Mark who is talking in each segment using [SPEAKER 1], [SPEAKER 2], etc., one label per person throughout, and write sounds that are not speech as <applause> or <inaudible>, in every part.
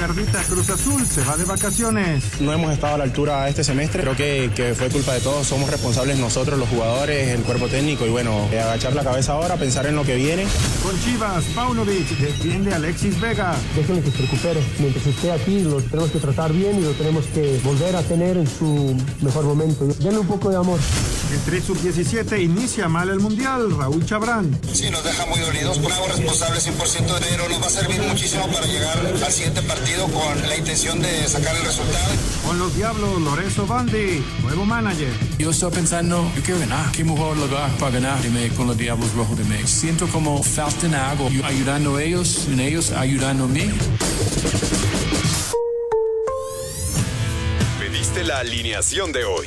[SPEAKER 1] Cruz Azul se va de vacaciones.
[SPEAKER 2] No hemos estado a la altura este semestre. Creo que, que fue culpa de todos. Somos responsables nosotros, los jugadores, el cuerpo técnico. Y bueno, eh, agachar la cabeza ahora, pensar en lo que viene.
[SPEAKER 1] Con Chivas, Paunovic defiende a Alexis Vega.
[SPEAKER 3] Déjenme que se recupere. Mientras esté aquí, lo tenemos que tratar bien y lo tenemos que volver a tener en su mejor momento. Denle un poco de amor.
[SPEAKER 1] El 3 sub-17 inicia mal el Mundial. Raúl Chabrán.
[SPEAKER 4] Sí, nos deja muy dolidos. Por algo responsable 100% de enero. Nos va a servir muchísimo para llegar al siguiente partido con la intención de sacar el resultado.
[SPEAKER 1] Con los Diablos, Lorenzo Bandi, nuevo manager.
[SPEAKER 5] Yo estoy pensando, yo quiero ganar. ¿Qué mejor lugar para ganar de con los Diablos Rojos de México? Siento como falta algo, yo ayudando a ellos, y ellos ayudando a mí.
[SPEAKER 6] Pediste la alineación de hoy.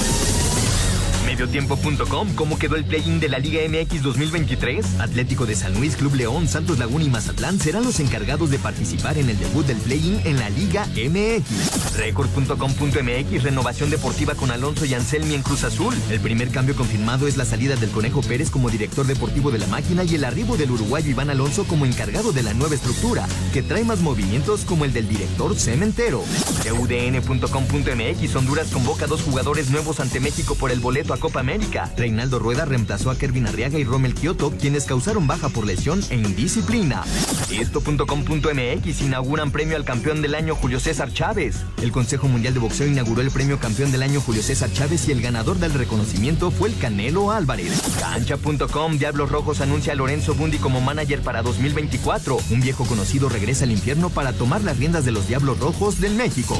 [SPEAKER 7] Mediotiempo.com, ¿cómo quedó el play-in de la Liga MX 2023? Atlético de San Luis, Club León, Santos Laguna y Mazatlán serán los encargados de participar en el debut del play-in en la Liga MX. Record.com.mx, renovación deportiva con Alonso y Anselmi en Cruz Azul. El primer cambio confirmado es la salida del Conejo Pérez como director deportivo de la máquina y el arribo del uruguayo Iván Alonso como encargado de la nueva estructura, que trae más movimientos como el del director cementero. UDN.com.mx, Honduras convoca dos jugadores nuevos ante México por el boleto a Copa América. Reinaldo Rueda reemplazó a Kervin Arriaga y Rommel Kioto, quienes causaron baja por lesión e indisciplina. Esto.com.mx inauguran premio al campeón del año Julio César Chávez. El Consejo Mundial de Boxeo inauguró el premio campeón del año Julio César Chávez y el ganador del reconocimiento fue el Canelo Álvarez. Cancha.com Diablos Rojos anuncia a Lorenzo Bundi como manager para 2024. Un viejo conocido regresa al infierno para tomar las riendas de los Diablos Rojos del México.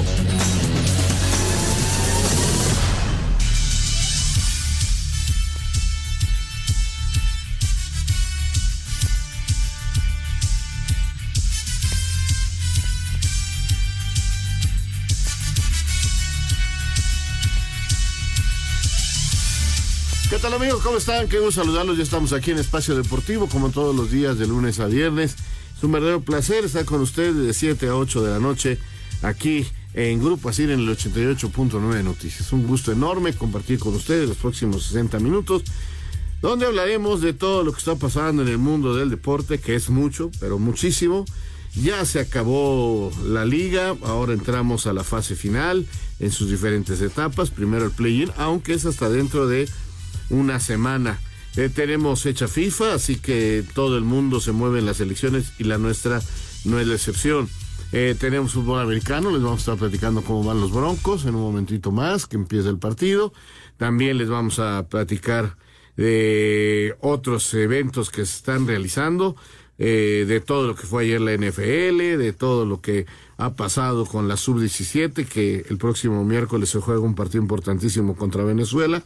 [SPEAKER 8] Tal amigos? ¿Cómo están? Qué gusto saludarlos. Ya estamos aquí en Espacio Deportivo, como todos los días, de lunes a viernes. Es un verdadero placer estar con ustedes de 7 a 8 de la noche aquí en Grupo Así en el 88.9 Noticias. Un gusto enorme compartir con ustedes los próximos 60 minutos, donde hablaremos de todo lo que está pasando en el mundo del deporte, que es mucho, pero muchísimo. Ya se acabó la liga, ahora entramos a la fase final en sus diferentes etapas. Primero el play-in, aunque es hasta dentro de una semana. Eh, tenemos fecha FIFA, así que todo el mundo se mueve en las elecciones y la nuestra no es la excepción. Eh, tenemos fútbol americano, les vamos a estar platicando cómo van los Broncos en un momentito más que empiece el partido. También les vamos a platicar de otros eventos que se están realizando, eh, de todo lo que fue ayer la NFL, de todo lo que ha pasado con la sub-17, que el próximo miércoles se juega un partido importantísimo contra Venezuela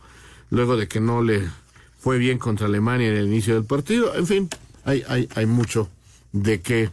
[SPEAKER 8] luego de que no le fue bien contra Alemania en el inicio del partido. En fin, hay, hay, hay mucho de qué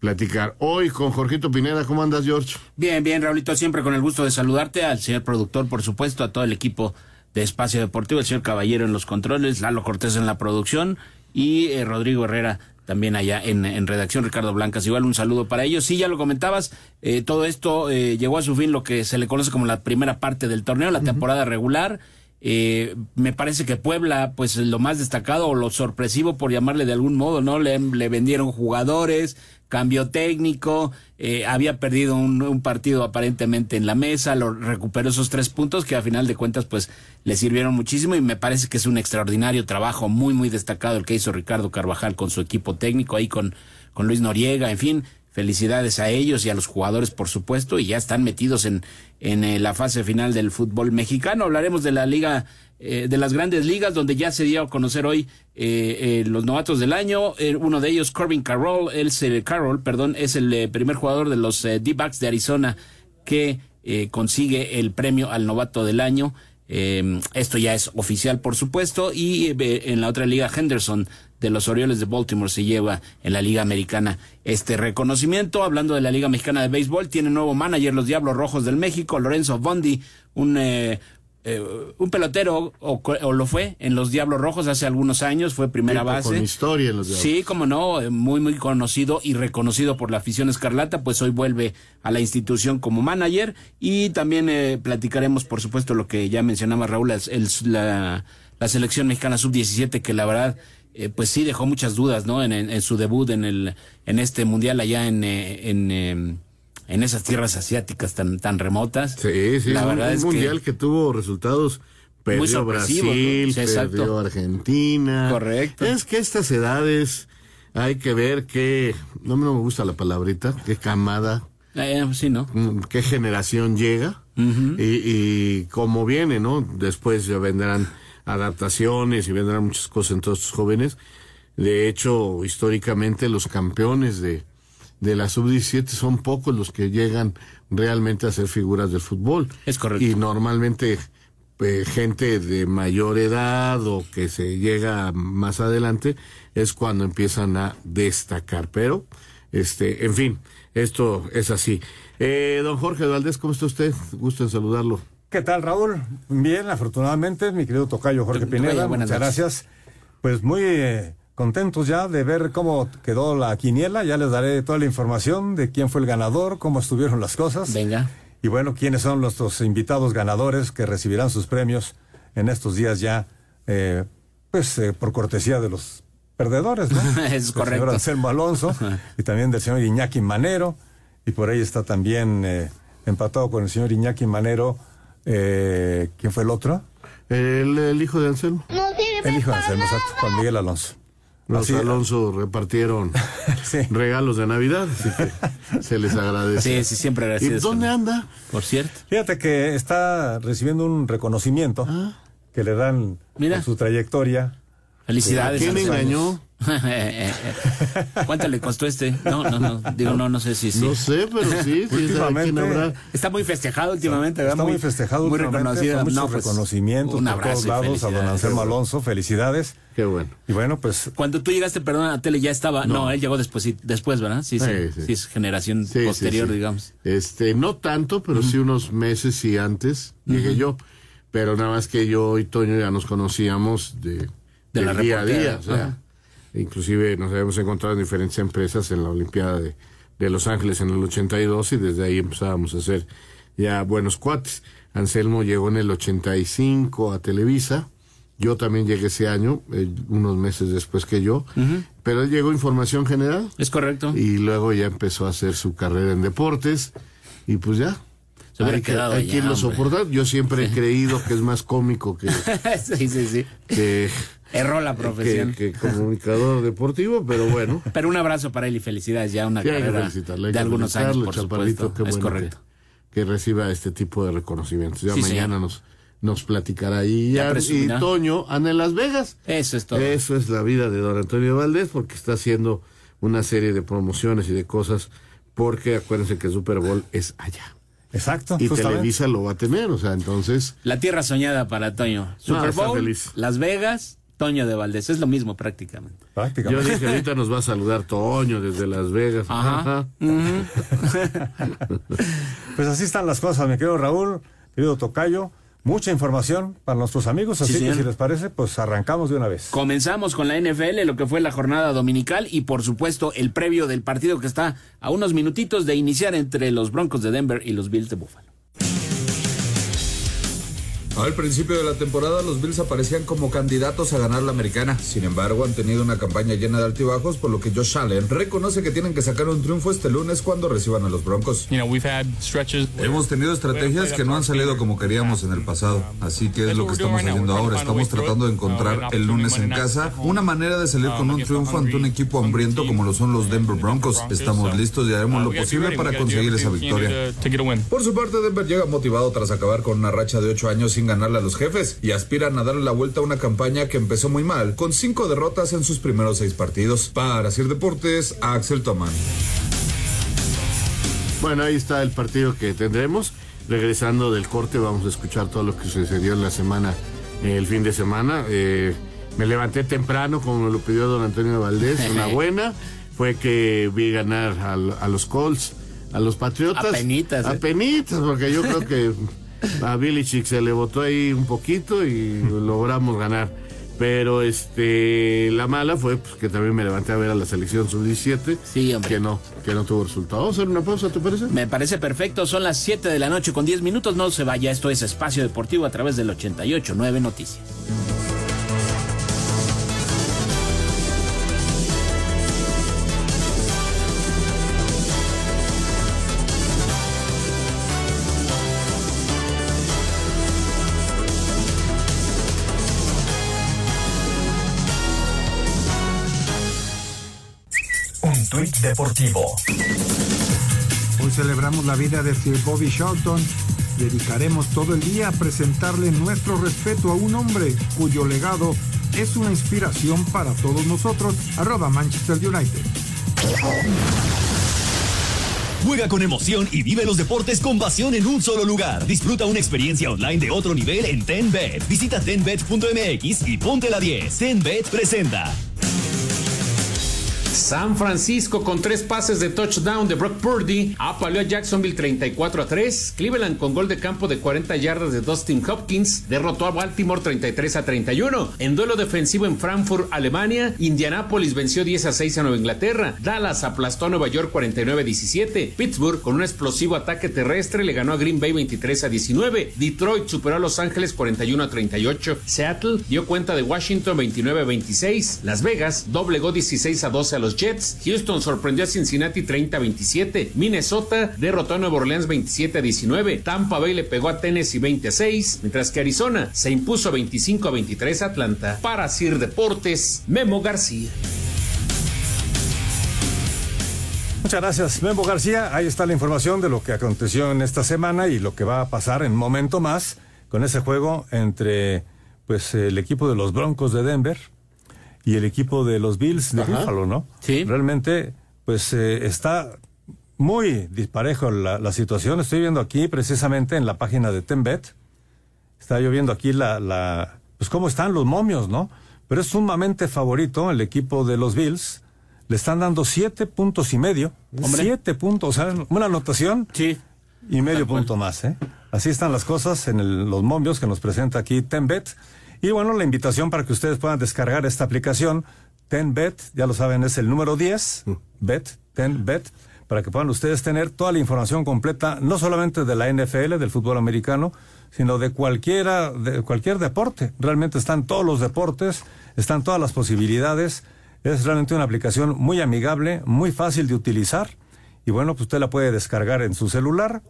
[SPEAKER 8] platicar. Hoy con Jorgito Pineda, ¿cómo andas, George?
[SPEAKER 9] Bien, bien, Raulito, siempre con el gusto de saludarte, al señor productor, por supuesto, a todo el equipo de Espacio Deportivo, el señor Caballero en los controles, Lalo Cortés en la producción y eh, Rodrigo Herrera también allá en, en, redacción, Ricardo Blancas. Igual un saludo para ellos. Sí, ya lo comentabas, eh, todo esto eh, llegó a su fin lo que se le conoce como la primera parte del torneo, la temporada regular. Eh, me parece que Puebla, pues lo más destacado o lo sorpresivo por llamarle de algún modo, ¿no? Le, vendieron jugadores, cambio técnico, eh, había perdido un, un, partido aparentemente en la mesa, lo recuperó esos tres puntos que a final de cuentas pues le sirvieron muchísimo y me parece que es un extraordinario trabajo muy muy destacado el que hizo Ricardo Carvajal con su equipo técnico ahí con, con Luis Noriega, en fin, Felicidades a ellos y a los jugadores, por supuesto, y ya están metidos en, en eh, la fase final del fútbol mexicano. Hablaremos de la liga, eh, de las grandes ligas, donde ya se dio a conocer hoy eh, los novatos del año. uno de ellos, Corbin Carroll, él Carroll, perdón, es el primer jugador de los D-backs de Arizona que consigue el premio al novato del año. esto ya es oficial, por supuesto, y en la otra liga, Henderson de los Orioles de Baltimore se lleva en la Liga Americana este reconocimiento. Hablando de la Liga Mexicana de Béisbol, tiene nuevo manager los Diablos Rojos del México, Lorenzo Bondi, un eh, eh, un pelotero, o, lo fue, en los Diablos Rojos hace algunos años, fue primera base.
[SPEAKER 8] Con historia en los Diablos.
[SPEAKER 9] Sí, como no, eh, muy, muy conocido y reconocido por la afición escarlata, pues hoy vuelve a la institución como manager y también platicaremos, por supuesto, lo que ya mencionaba Raúl, el, la, la selección mexicana sub-17, que la verdad eh, pues sí dejó muchas dudas, ¿no? En, su debut en el en este mundial allá en eh, en, em, en esas tierras asiáticas tan tan remotas.
[SPEAKER 8] Sí, sí, la verdad un, es mundial que, tuvo resultados perdió Brasil, perdió Argentina.
[SPEAKER 9] Correcto.
[SPEAKER 8] Es que estas edades hay que ver qué no me gusta la palabrita, qué camada.
[SPEAKER 9] Eh, sí, ¿no?
[SPEAKER 8] Mm, qué generación llega y, y cómo viene, ¿no? Después ya vendrán adaptaciones y vendrán muchas cosas en todos estos jóvenes. De hecho, históricamente los campeones de, de la sub-17 son pocos los que llegan realmente a ser figuras del fútbol.
[SPEAKER 9] Es correcto.
[SPEAKER 8] Y normalmente eh, gente de mayor edad o que se llega más adelante es cuando empiezan a destacar. Pero, este, en fin, esto es así. Eh, don Jorge Valdés, ¿cómo está usted? Gusto en saludarlo.
[SPEAKER 1] ¿Qué tal, Raúl? Bien, afortunadamente, mi querido Tocayo Jorge Pineda, muchas gracias. Pues muy eh, contentos ya de ver cómo quedó la quiniela. Ya les daré toda la información de quién fue el ganador, cómo estuvieron las cosas.
[SPEAKER 9] Venga.
[SPEAKER 1] Y bueno, quiénes son nuestros invitados ganadores que recibirán sus premios en estos días ya, eh, pues eh, por cortesía de los perdedores, ¿no? <laughs>
[SPEAKER 9] es correcto. Del
[SPEAKER 1] señor Anselmo Alonso y también del señor Iñaki Manero. Y por ahí está también empatado con el señor Iñaki Manero eh, ¿Quién fue el otro?
[SPEAKER 8] El, hijo de Anselmo.
[SPEAKER 1] el hijo de Anselmo, exacto, Juan Miguel Alonso.
[SPEAKER 8] Los Alonso repartieron <laughs> regalos de Navidad, así que se les agradece.
[SPEAKER 9] Sí, sí, siempre agradecido.
[SPEAKER 8] ¿Y dónde anda?
[SPEAKER 9] Por cierto.
[SPEAKER 1] Fíjate que está recibiendo un reconocimiento ah. que le dan Mira. por su trayectoria.
[SPEAKER 9] Felicidades.
[SPEAKER 8] ¿Quién engañó? <laughs>
[SPEAKER 9] ¿Cuánto le costó este? No, no, no. Digo, no, no sé si sí.
[SPEAKER 8] No sé, pero sí.
[SPEAKER 1] últimamente,
[SPEAKER 9] Está muy festejado últimamente,
[SPEAKER 1] ¿verdad? Está muy, festejado.
[SPEAKER 9] Muy reconocido.
[SPEAKER 1] Muchos pues, reconocimientos un abrazo por todos lados a don Anselmo Alonso. Felicidades.
[SPEAKER 8] Qué bueno.
[SPEAKER 1] Y bueno, pues.
[SPEAKER 9] Cuando tú llegaste, perdón, a tele ya estaba. No, él llegó después, después, ¿verdad? Sí, sí. Sí, es generación posterior, digamos.
[SPEAKER 8] Este, no tanto, pero sí unos meses y antes llegué yo. Pero nada más que yo y Toño ya nos conocíamos de, de la día a día. O sea, Inclusive nos habíamos encontrado en diferentes empresas en la Olimpiada de, Los Ángeles en el 82 y desde ahí empezábamos a hacer ya buenos cuates. Anselmo llegó en el 85 a Televisa. Yo también llegué ese año, eh, unos meses después que yo, pero él llegó Información General.
[SPEAKER 9] Es correcto.
[SPEAKER 8] Y luego ya empezó a hacer su carrera en deportes y pues ya.
[SPEAKER 9] Se hay, que,
[SPEAKER 8] hay que irlo soportar. Yo siempre he creído que es más cómico que, <laughs>
[SPEAKER 9] sí, sí, sí.
[SPEAKER 8] que
[SPEAKER 9] Erró la profesión.
[SPEAKER 8] Que, comunicador deportivo, pero bueno. <laughs>
[SPEAKER 9] Pero un abrazo para él y felicidades, ya una carrera de algunos años, por supuesto. es correcto.
[SPEAKER 8] Que, reciba este tipo de reconocimientos. Ya mañana nos nos platicará. ahí ya, y Toño anda en Las Vegas.
[SPEAKER 9] Eso es todo.
[SPEAKER 8] Eso es la vida de don Antonio Valdés, porque está haciendo una serie de promociones y de cosas, porque acuérdense que el Super Bowl es allá.
[SPEAKER 1] Exacto.
[SPEAKER 8] Y Televisa lo va a tener, o sea, entonces.
[SPEAKER 9] La tierra soñada para Toño. Super Bowl, Las Vegas Toño de Valdés, es lo mismo prácticamente.
[SPEAKER 8] Yo dije, ahorita nos va a saludar Toño desde Las Vegas.
[SPEAKER 9] Ajá. <laughs>
[SPEAKER 1] pues así están las cosas, mi querido Raúl, querido Tocayo. Mucha información para nuestros amigos, así que si les parece, pues arrancamos de una vez.
[SPEAKER 9] Comenzamos con la NFL, lo que fue la jornada dominical y por supuesto el previo del partido que está a unos minutitos de iniciar entre los Broncos de Denver y los Bills de Buffalo.
[SPEAKER 10] Al principio de la temporada, los Bills aparecían como candidatos a ganar la americana. Sin embargo, han tenido una campaña llena de altibajos, por lo que Josh Allen reconoce que tienen que sacar un triunfo este lunes cuando reciban a los Broncos. Hemos tenido estrategias que no han salido como queríamos en el pasado, así que es lo que estamos haciendo ahora. Estamos tratando de encontrar el lunes en casa una manera de salir con un triunfo ante un equipo hambriento como lo son los Denver Broncos. Estamos listos y haremos lo posible para conseguir esa victoria. Por su parte, Denver llega motivado tras acabar con una racha de ocho años sin ganarle a los jefes y aspiran a darle la vuelta a una campaña que empezó muy mal, con cinco derrotas en sus primeros seis partidos. Para Sir Deportes, Axel Tomán.
[SPEAKER 8] Bueno, ahí está el partido que tendremos. Regresando del corte, vamos a escuchar todo lo que sucedió en la semana, el fin de semana. Eh, me levanté temprano, como me lo pidió don Antonio Valdés, <laughs> una buena. Fue que vi ganar a, los Colts, a los Patriotas. A
[SPEAKER 9] penitas.
[SPEAKER 8] A
[SPEAKER 9] ¿eh?
[SPEAKER 8] penitas, porque yo creo que <laughs> a Billy Chick se le botó ahí un poquito y logramos ganar. Pero este la mala fue pues, que también me levanté a ver a la selección sub-17.
[SPEAKER 9] Sí, hombre.
[SPEAKER 8] Que no, que no tuvo resultado. Vamos a hacer una pausa, ¿te parece?
[SPEAKER 9] Me parece perfecto. Son las 7 de la noche con 10 minutos. No se vaya. Esto es Espacio Deportivo a través del 88.9 Noticias.
[SPEAKER 11] Deportivo.
[SPEAKER 12] Hoy celebramos la vida de Sir Bobby Charlton. Dedicaremos todo el día a presentarle nuestro respeto a un hombre cuyo legado es una inspiración para todos nosotros. Arroba Manchester United.
[SPEAKER 11] Juega con emoción y vive los deportes con pasión en un solo lugar. Disfruta una experiencia online de otro nivel en TenBet. Visita tenbet.mx y ponte la 10. TenBet presenta.
[SPEAKER 13] San Francisco con tres pases de touchdown de Brock Purdy apaleó a Jacksonville 34 a 3. Cleveland con gol de campo de 40 yardas de Dustin Hopkins derrotó a Baltimore 33 a 31. En duelo defensivo en Frankfurt, Alemania, Indianapolis venció 10 a 6 a Nueva Inglaterra. Dallas aplastó a Nueva York 49 a 17. Pittsburgh con un explosivo ataque terrestre le ganó a Green Bay 23 a 19. Detroit superó a Los Ángeles 41 a 38. Seattle dio cuenta de Washington 29 a 26. Las Vegas doblegó 16 a 12 a los Jets. Houston sorprendió a Cincinnati 30-27. Minnesota derrotó a Nueva Orleans 27-19. Tampa Bay le pegó a Tennessee 20-6. Mientras que Arizona se impuso 25-23 a Atlanta. Para Sir Deportes, Memo García.
[SPEAKER 1] Muchas gracias, Memo García. Ahí está la información de lo que aconteció en esta semana y lo que va a pasar en momento más con ese juego entre pues el equipo de los Broncos de Denver y el equipo de los Bills de Buffalo, ¿no?
[SPEAKER 9] Sí.
[SPEAKER 1] Realmente, pues eh, está muy disparejo la, situación. Estoy viendo aquí precisamente en la página de Tembet. Está yo viendo aquí la, la, pues cómo están los momios, ¿no? Pero es sumamente favorito el equipo de los Bills. Le están dando siete puntos y medio. Siete puntos, o sea, una anotación.
[SPEAKER 9] Sí.
[SPEAKER 1] Y medio punto más, ¿eh? Así están las cosas en los momios que nos presenta aquí Tembet. Y bueno, la invitación para que ustedes puedan descargar esta aplicación, TenBet, ya lo saben, es el número 10, mm. Bet, TenBet, para que puedan ustedes tener toda la información completa, no solamente de la NFL, del fútbol americano, sino de cualquiera, de cualquier deporte. Realmente están todos los deportes, están todas las posibilidades. Es realmente una aplicación muy amigable, muy fácil de utilizar. Y bueno, pues usted la puede descargar en su celular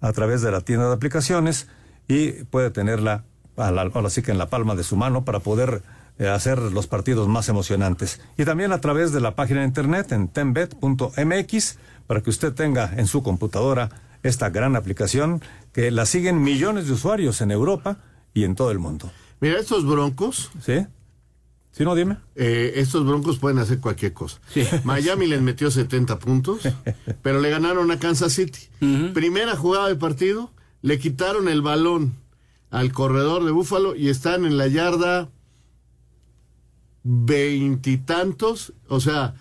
[SPEAKER 1] a través de la tienda de aplicaciones y puede tenerla ahora sí que en la palma de su mano para poder eh, hacer los partidos más emocionantes. Y también a través de la página de internet en tenbet.mx para que usted tenga en su computadora esta gran aplicación que la siguen millones de usuarios en Europa y en todo el mundo.
[SPEAKER 8] Mira, estos broncos.
[SPEAKER 1] ¿Sí? ¿Sí no, dime?
[SPEAKER 8] Eh, estos broncos pueden hacer cualquier cosa. Miami les metió 70 puntos, <laughs> pero le ganaron a Kansas City. Primera jugada de partido, le quitaron el balón al corredor de Búfalo y están en la yarda veintitantos, o sea,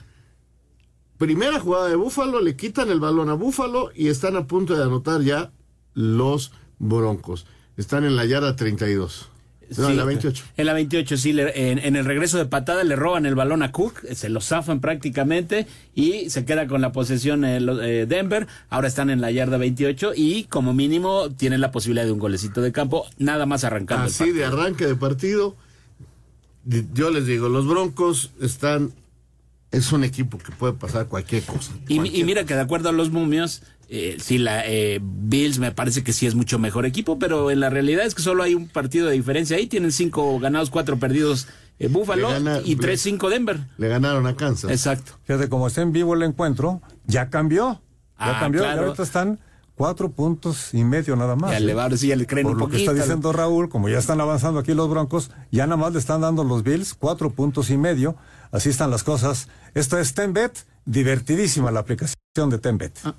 [SPEAKER 8] primera jugada de Búfalo, le quitan el balón a Búfalo y están a punto de anotar ya los Broncos. Están en la yarda 32. No, en la 28.
[SPEAKER 9] En la 28, sí. en, el regreso de patada le roban el balón a Cook, se lo zafan prácticamente y se queda con la posesión el, eh, Denver. Ahora están en la yarda 28 y como mínimo tienen la posibilidad de un golecito de campo, nada más arrancando.
[SPEAKER 8] Así de arranque de partido. Yo les digo, los Broncos están es un equipo que puede pasar cualquier cosa.
[SPEAKER 9] Y, mira que de acuerdo a los momios, eh, sí, la eh, Bills me parece que sí es mucho mejor equipo, pero en la realidad es que solo hay un partido de diferencia. Ahí tienen cinco ganados, cuatro perdidos eh, Buffalo y tres, cinco Denver.
[SPEAKER 8] Le ganaron a Kansas.
[SPEAKER 9] Exacto.
[SPEAKER 1] Fíjate, como está en vivo el encuentro, ya cambió. Ya ah, cambió. Y ahorita están cuatro puntos y medio nada más.
[SPEAKER 9] Ya le sí, ya le creen
[SPEAKER 1] Por lo que está diciendo Raúl, como ya están avanzando aquí los Broncos, ya nada más le están dando los Bills cuatro puntos y medio. Así están las cosas. Esto es Tenbet, divertidísima la aplicación de Tenbet. Ah,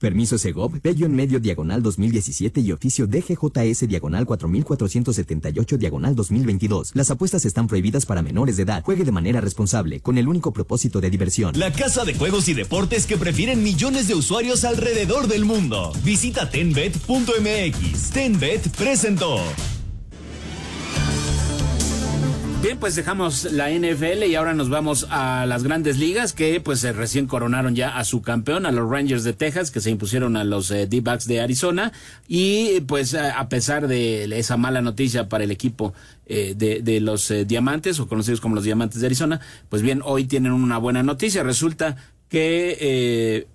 [SPEAKER 7] Permiso Segov, Bello en medio diagonal 2017 y oficio DGJS diagonal 4478 diagonal 2022. Las apuestas están prohibidas para menores de edad. Juegue de manera responsable, con el único propósito de diversión.
[SPEAKER 11] La casa de juegos y deportes que prefieren millones de usuarios alrededor del mundo. Visita tenbet.mx. Tenbet presentó.
[SPEAKER 9] Bien, pues dejamos la NFL y ahora nos vamos a las grandes ligas que pues recién coronaron ya a su campeón, a los Rangers de Texas, que se impusieron a los eh, D-Backs de Arizona. Y pues a pesar de esa mala noticia para el equipo eh, de, los eh, Diamantes, o conocidos como los Diamantes de Arizona, pues bien, hoy tienen una buena noticia. Resulta que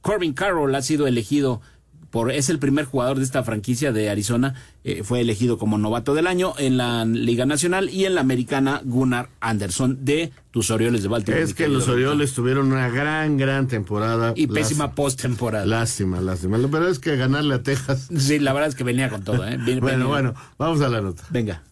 [SPEAKER 9] Corbin Carroll ha sido elegido es el primer jugador de esta franquicia de Arizona, eh, fue elegido como novato del año en la Liga Nacional y en la Americana Gunnar Anderson de tus Orioles de Baltimore.
[SPEAKER 8] Es que los Orioles tuvieron una gran, gran temporada.
[SPEAKER 9] Y pésima postemporada.
[SPEAKER 8] Lástima, lástima. La verdad es que ganarle a Texas.
[SPEAKER 9] Sí, la verdad es que venía con todo. ¿eh?
[SPEAKER 8] bueno, bueno, vamos a la nota.
[SPEAKER 9] Venga.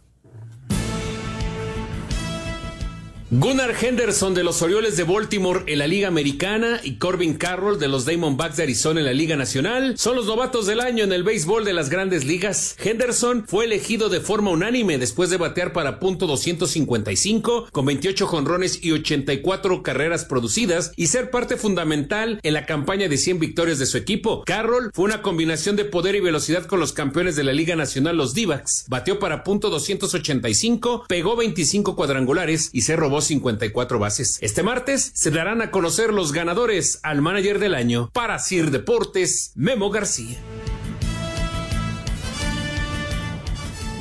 [SPEAKER 13] Gunnar Henderson de los Orioles de Baltimore en la Liga Americana y Corbin Carroll de los Diamondbacks de Arizona en la Liga Nacional son los novatos del año en el béisbol de las grandes ligas. Henderson fue elegido de forma unánime después de batear para punto 255 con 28 jonrones y 84 carreras producidas y ser parte fundamental en la campaña de 100 victorias de su equipo. Carroll fue una combinación de poder y velocidad con los campeones de la Liga Nacional, los Divacs. Bateó para punto 285, pegó 25 cuadrangulares y se robó 54 bases. Este martes se darán a conocer los ganadores al manager del año para Sir Deportes, Memo García.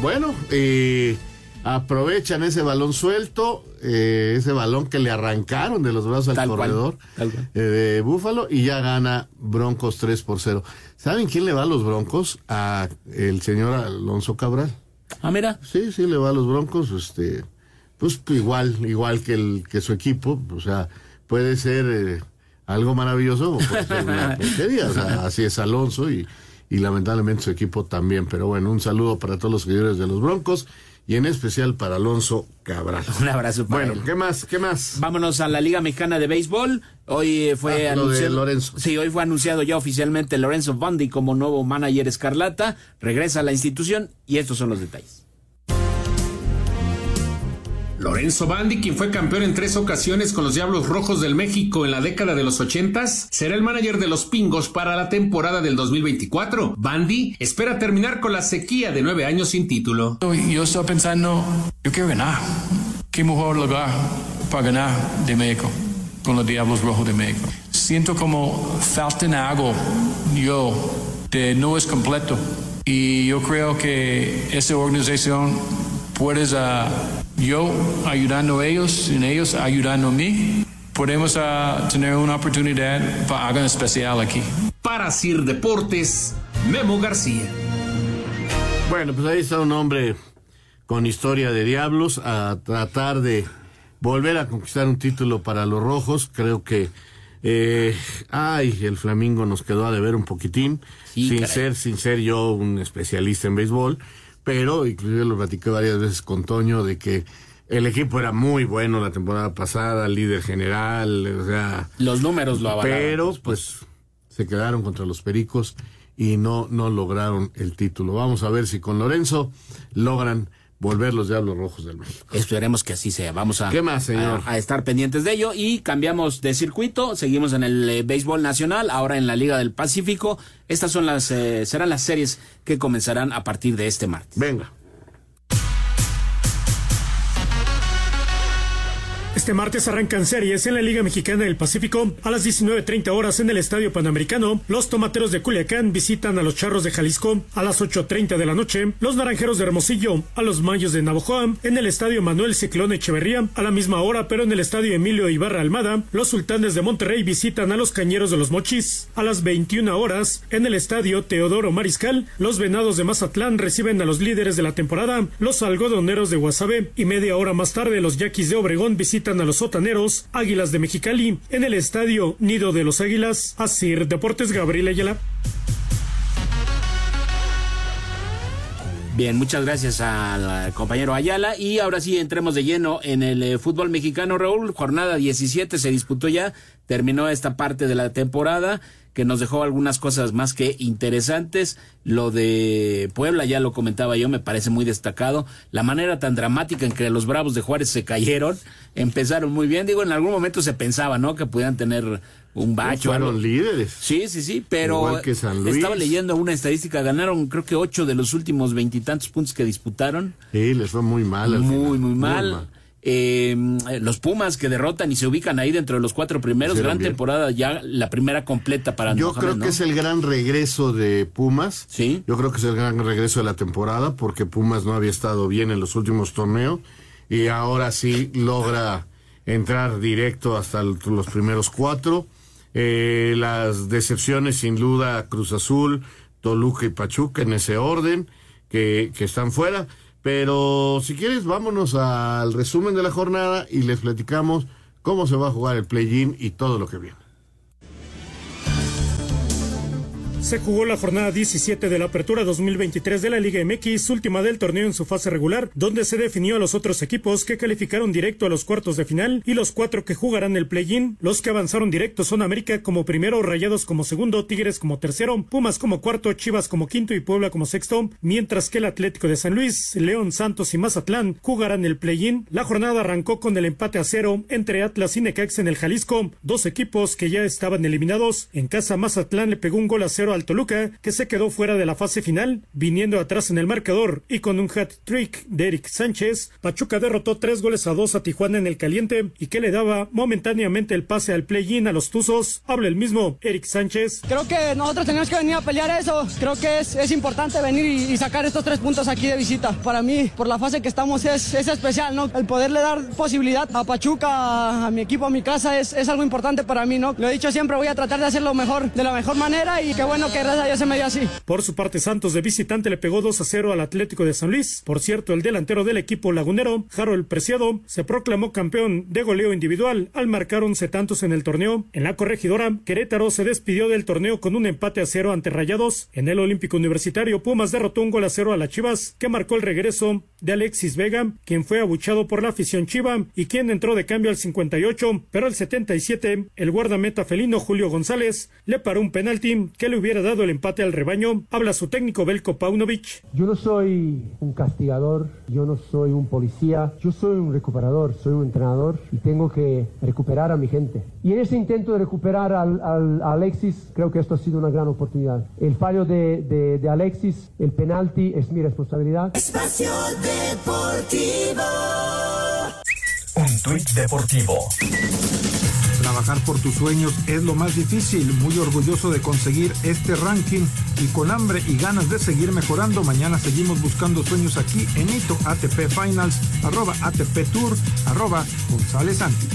[SPEAKER 8] Bueno, eh, aprovechan ese balón suelto, eh, ese balón que le arrancaron de los brazos al corredor eh, de Búfalo y ya gana Broncos 3 por 0. ¿Saben quién le va a los Broncos? A el señor Alonso Cabral.
[SPEAKER 9] Ah, mira.
[SPEAKER 8] Sí, sí, le va a los Broncos. Este, pues igual, igual que, el, que su equipo, o sea, puede ser eh, algo maravilloso o puede ser una <laughs> porquería, o sea, así es Alonso y, y lamentablemente su equipo también, pero bueno, un saludo para todos los seguidores de los Broncos y en especial para Alonso Cabral. <laughs>
[SPEAKER 9] Un abrazo
[SPEAKER 8] para Bueno, ¿qué más? ¿Qué más?
[SPEAKER 9] Vámonos a la Liga Mexicana de Béisbol. Hoy fue
[SPEAKER 8] ah, anunciado Lorenzo.
[SPEAKER 9] Sí, hoy fue anunciado ya oficialmente Lorenzo Bundy como nuevo manager escarlata. Regresa a la institución y estos son los detalles.
[SPEAKER 13] Lorenzo Bandi, quien fue campeón en tres ocasiones con los Diablos Rojos del México en la década de los ochentas, será el manager de los Pingos para la temporada del 2024. Bandi espera terminar con la sequía de nueve años sin título.
[SPEAKER 5] Yo estoy pensando, yo quiero ganar. ¿Qué mejor lugar para ganar de México con los Diablos Rojos de México? Siento como falta algo yo de no es completo. Y yo creo que esa organización puedes uh, yo ayudando a ellos y ellos ayudando a mí, podemos uh, tener una oportunidad para algo especial aquí.
[SPEAKER 13] Para Sir Deportes, Memo García.
[SPEAKER 8] Bueno, pues ahí está un hombre con historia de diablos a tratar de volver a conquistar un título para los rojos. Creo que, eh, ay, el Flamingo nos quedó a deber un poquitín, sin ser, sin ser yo un especialista en béisbol pero inclusive lo platiqué varias veces con Toño de que el equipo era muy bueno la temporada pasada, líder general, o sea...
[SPEAKER 9] Los números lo avalaron.
[SPEAKER 8] Pero, pues, se quedaron contra los Pericos y no, no lograron el título. Vamos a ver si con Lorenzo logran volver los Diablos Rojos del México.
[SPEAKER 9] Esperemos que así sea. Vamos a,
[SPEAKER 8] ¿Qué más, señor?
[SPEAKER 9] A, estar pendientes de ello y cambiamos de circuito. Seguimos en el eh, béisbol nacional, ahora en la Liga del Pacífico. Estas son las, eh, serán las series que comenzarán a partir de este martes.
[SPEAKER 8] Venga.
[SPEAKER 14] Este martes arrancan series en la Liga Mexicana del Pacífico. A las 19.30 horas en el Estadio Panamericano, los Tomateros de Culiacán visitan a los Charros de Jalisco. A las 8.30 de la noche, los Naranjeros de Hermosillo a los Mayos de Navojoa. En el Estadio Manuel Ciclón Echeverría, a la misma hora, pero en el Estadio Emilio Ibarra Almada, los Sultanes de Monterrey visitan a los Cañeros de los Mochis. A las 21 horas, en el Estadio Teodoro Mariscal, los Venados de Mazatlán reciben a los líderes de la temporada, los Algodoneros de Guasave. Y media hora más tarde, los Yaquis de Obregón visitan a los sotaneros Águilas de Mexicali en el estadio Nido de los Águilas. Asir Deportes Gabriel Ayala.
[SPEAKER 9] Bien, muchas gracias al compañero Ayala. Y ahora sí, entremos de lleno en el eh, fútbol mexicano, Raúl. Jornada 17 se disputó ya, terminó esta parte de la temporada que nos dejó algunas cosas más que interesantes. Lo de Puebla, ya lo comentaba yo, me parece muy destacado. La manera tan dramática en que los Bravos de Juárez se cayeron, empezaron muy bien. Digo, en algún momento se pensaba, ¿no? Que pudieran tener un bacho.
[SPEAKER 8] Fueron líderes.
[SPEAKER 9] Sí, sí, sí, pero estaba leyendo una estadística, ganaron creo que ocho de los últimos veintitantos puntos que disputaron.
[SPEAKER 8] Sí, les fue muy mal.
[SPEAKER 9] muy, muy mal. Eh, los Pumas que derrotan y se ubican ahí dentro de los cuatro primeros, gran temporada ya, la primera completa para
[SPEAKER 8] Yo creo que es el gran regreso de Pumas.
[SPEAKER 9] Sí.
[SPEAKER 8] Yo creo que es el gran regreso de la temporada porque Pumas no había estado bien en los últimos torneos y ahora sí logra entrar directo hasta los primeros cuatro. Eh, las decepciones sin duda Cruz Azul, Toluca y Pachuca en ese orden que, que están fuera. Pero si quieres, vámonos al resumen de la jornada y les platicamos cómo se va a jugar el play-in y todo lo que viene.
[SPEAKER 14] Se jugó la jornada 17 de la Apertura 2023 de la Liga MX, última del torneo en su fase regular, donde se definió a los otros equipos que calificaron directo a los cuartos de final y los cuatro que jugarán el play-in. Los que avanzaron directo son América como primero, Rayados como segundo, Tigres como tercero, Pumas como cuarto, Chivas como quinto y Puebla como sexto, mientras que el Atlético de San Luis, León Santos y Mazatlán jugarán el play-in. La jornada arrancó con el empate a cero entre Atlas y Necax en el Jalisco, dos equipos que ya estaban eliminados. En casa Mazatlán le pegó un gol a cero al Toluca, que se quedó fuera de la fase final, viniendo atrás en el marcador y con un hat-trick de Eric Sánchez, Pachuca derrotó tres goles a dos a Tijuana en el caliente y que le daba momentáneamente el pase al play-in a los Tuzos. Habla el mismo Eric Sánchez.
[SPEAKER 15] Creo que nosotros tenemos que venir a pelear eso. Creo que es, es importante venir y, sacar estos tres puntos aquí de visita. Para mí, por la fase que estamos, es, es especial, ¿no? El poderle dar posibilidad a Pachuca, a, mi equipo, a mi casa, es, es algo importante para mí, ¿no? Lo he dicho siempre, voy a tratar de hacerlo mejor, de la mejor manera y qué bueno que gracias se me dio.
[SPEAKER 14] Por su parte, Santos de visitante le pegó 2 a 0 al Atlético de San Luis. Por cierto, el delantero del equipo lagunero, Harold Preciado, se proclamó campeón de goleo individual al marcar 11 tantos en el torneo. En la corregidora, Querétaro se despidió del torneo con un empate a cero ante Rayados. En el Olímpico Universitario, Pumas derrotó un gol a cero a la Chivas, que marcó el regreso de Alexis Vega, quien fue abuchado por la afición chiva y quien entró de cambio al 58, pero al 77, el guardameta felino Julio González le paró un penalti que le hubiera dado el empate al rebaño, habla su técnico Belko Paunovic.
[SPEAKER 3] Yo no soy un castigador, yo no soy un policía, yo soy un recuperador, soy un entrenador y tengo que recuperar a mi gente. Y en ese intento de recuperar al, a Alexis, creo que esto ha sido una gran oportunidad. El fallo de, de, de Alexis, el penalti, es mi responsabilidad.
[SPEAKER 16] Espacio Deportivo.
[SPEAKER 11] Un tuit deportivo.
[SPEAKER 12] Trabajar por tus sueños es lo más difícil. Muy orgulloso de conseguir este ranking y con hambre y ganas de seguir mejorando. Mañana seguimos buscando sueños aquí en Hito ATP Finals, arroba ATP Tour, arroba González Santi.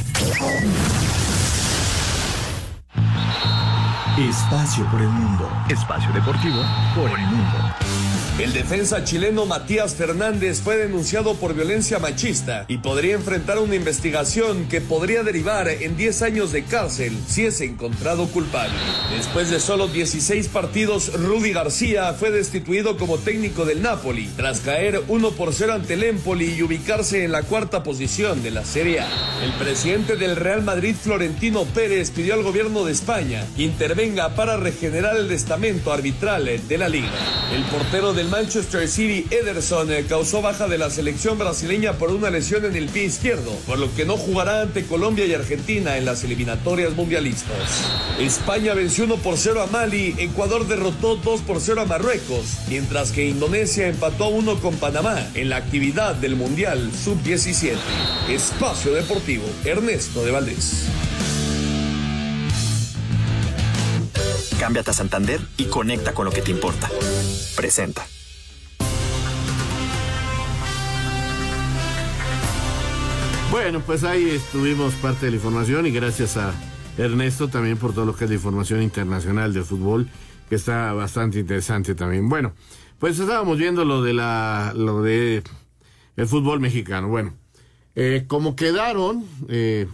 [SPEAKER 11] Espacio por el mundo. Espacio deportivo por el mundo.
[SPEAKER 17] El defensa chileno Matías Fernández fue denunciado por violencia machista y podría enfrentar una investigación que podría derivar en 10 años de cárcel si es encontrado culpable. Después de solo 16 partidos, Rudy García fue destituido como técnico del Napoli tras caer 1 por 0 ante el Empoli y ubicarse en la cuarta posición de la Serie A. El presidente del Real Madrid, Florentino Pérez, pidió al gobierno de España que intervenga para regenerar el estamento arbitral de la liga. El portero del Manchester City, Ederson, eh, causó baja de la selección brasileña por una lesión en el pie izquierdo, por lo que no jugará ante Colombia y Argentina en las eliminatorias mundialistas. España venció 1 por 0 a Mali, Ecuador derrotó 2 por 0 a Marruecos, mientras que Indonesia empató 1 con Panamá en la actividad del Mundial Sub-17. Espacio Deportivo, Ernesto de Valdés.
[SPEAKER 18] Cámbiate a Santander y conecta con lo que te importa. Presenta.
[SPEAKER 8] Bueno, pues ahí estuvimos parte de la información y gracias a Ernesto también por todo lo que es la información internacional del fútbol, que está bastante interesante también. Bueno, pues estábamos viendo lo de la, lo de el fútbol mexicano. Bueno, eh, como quedaron, eh,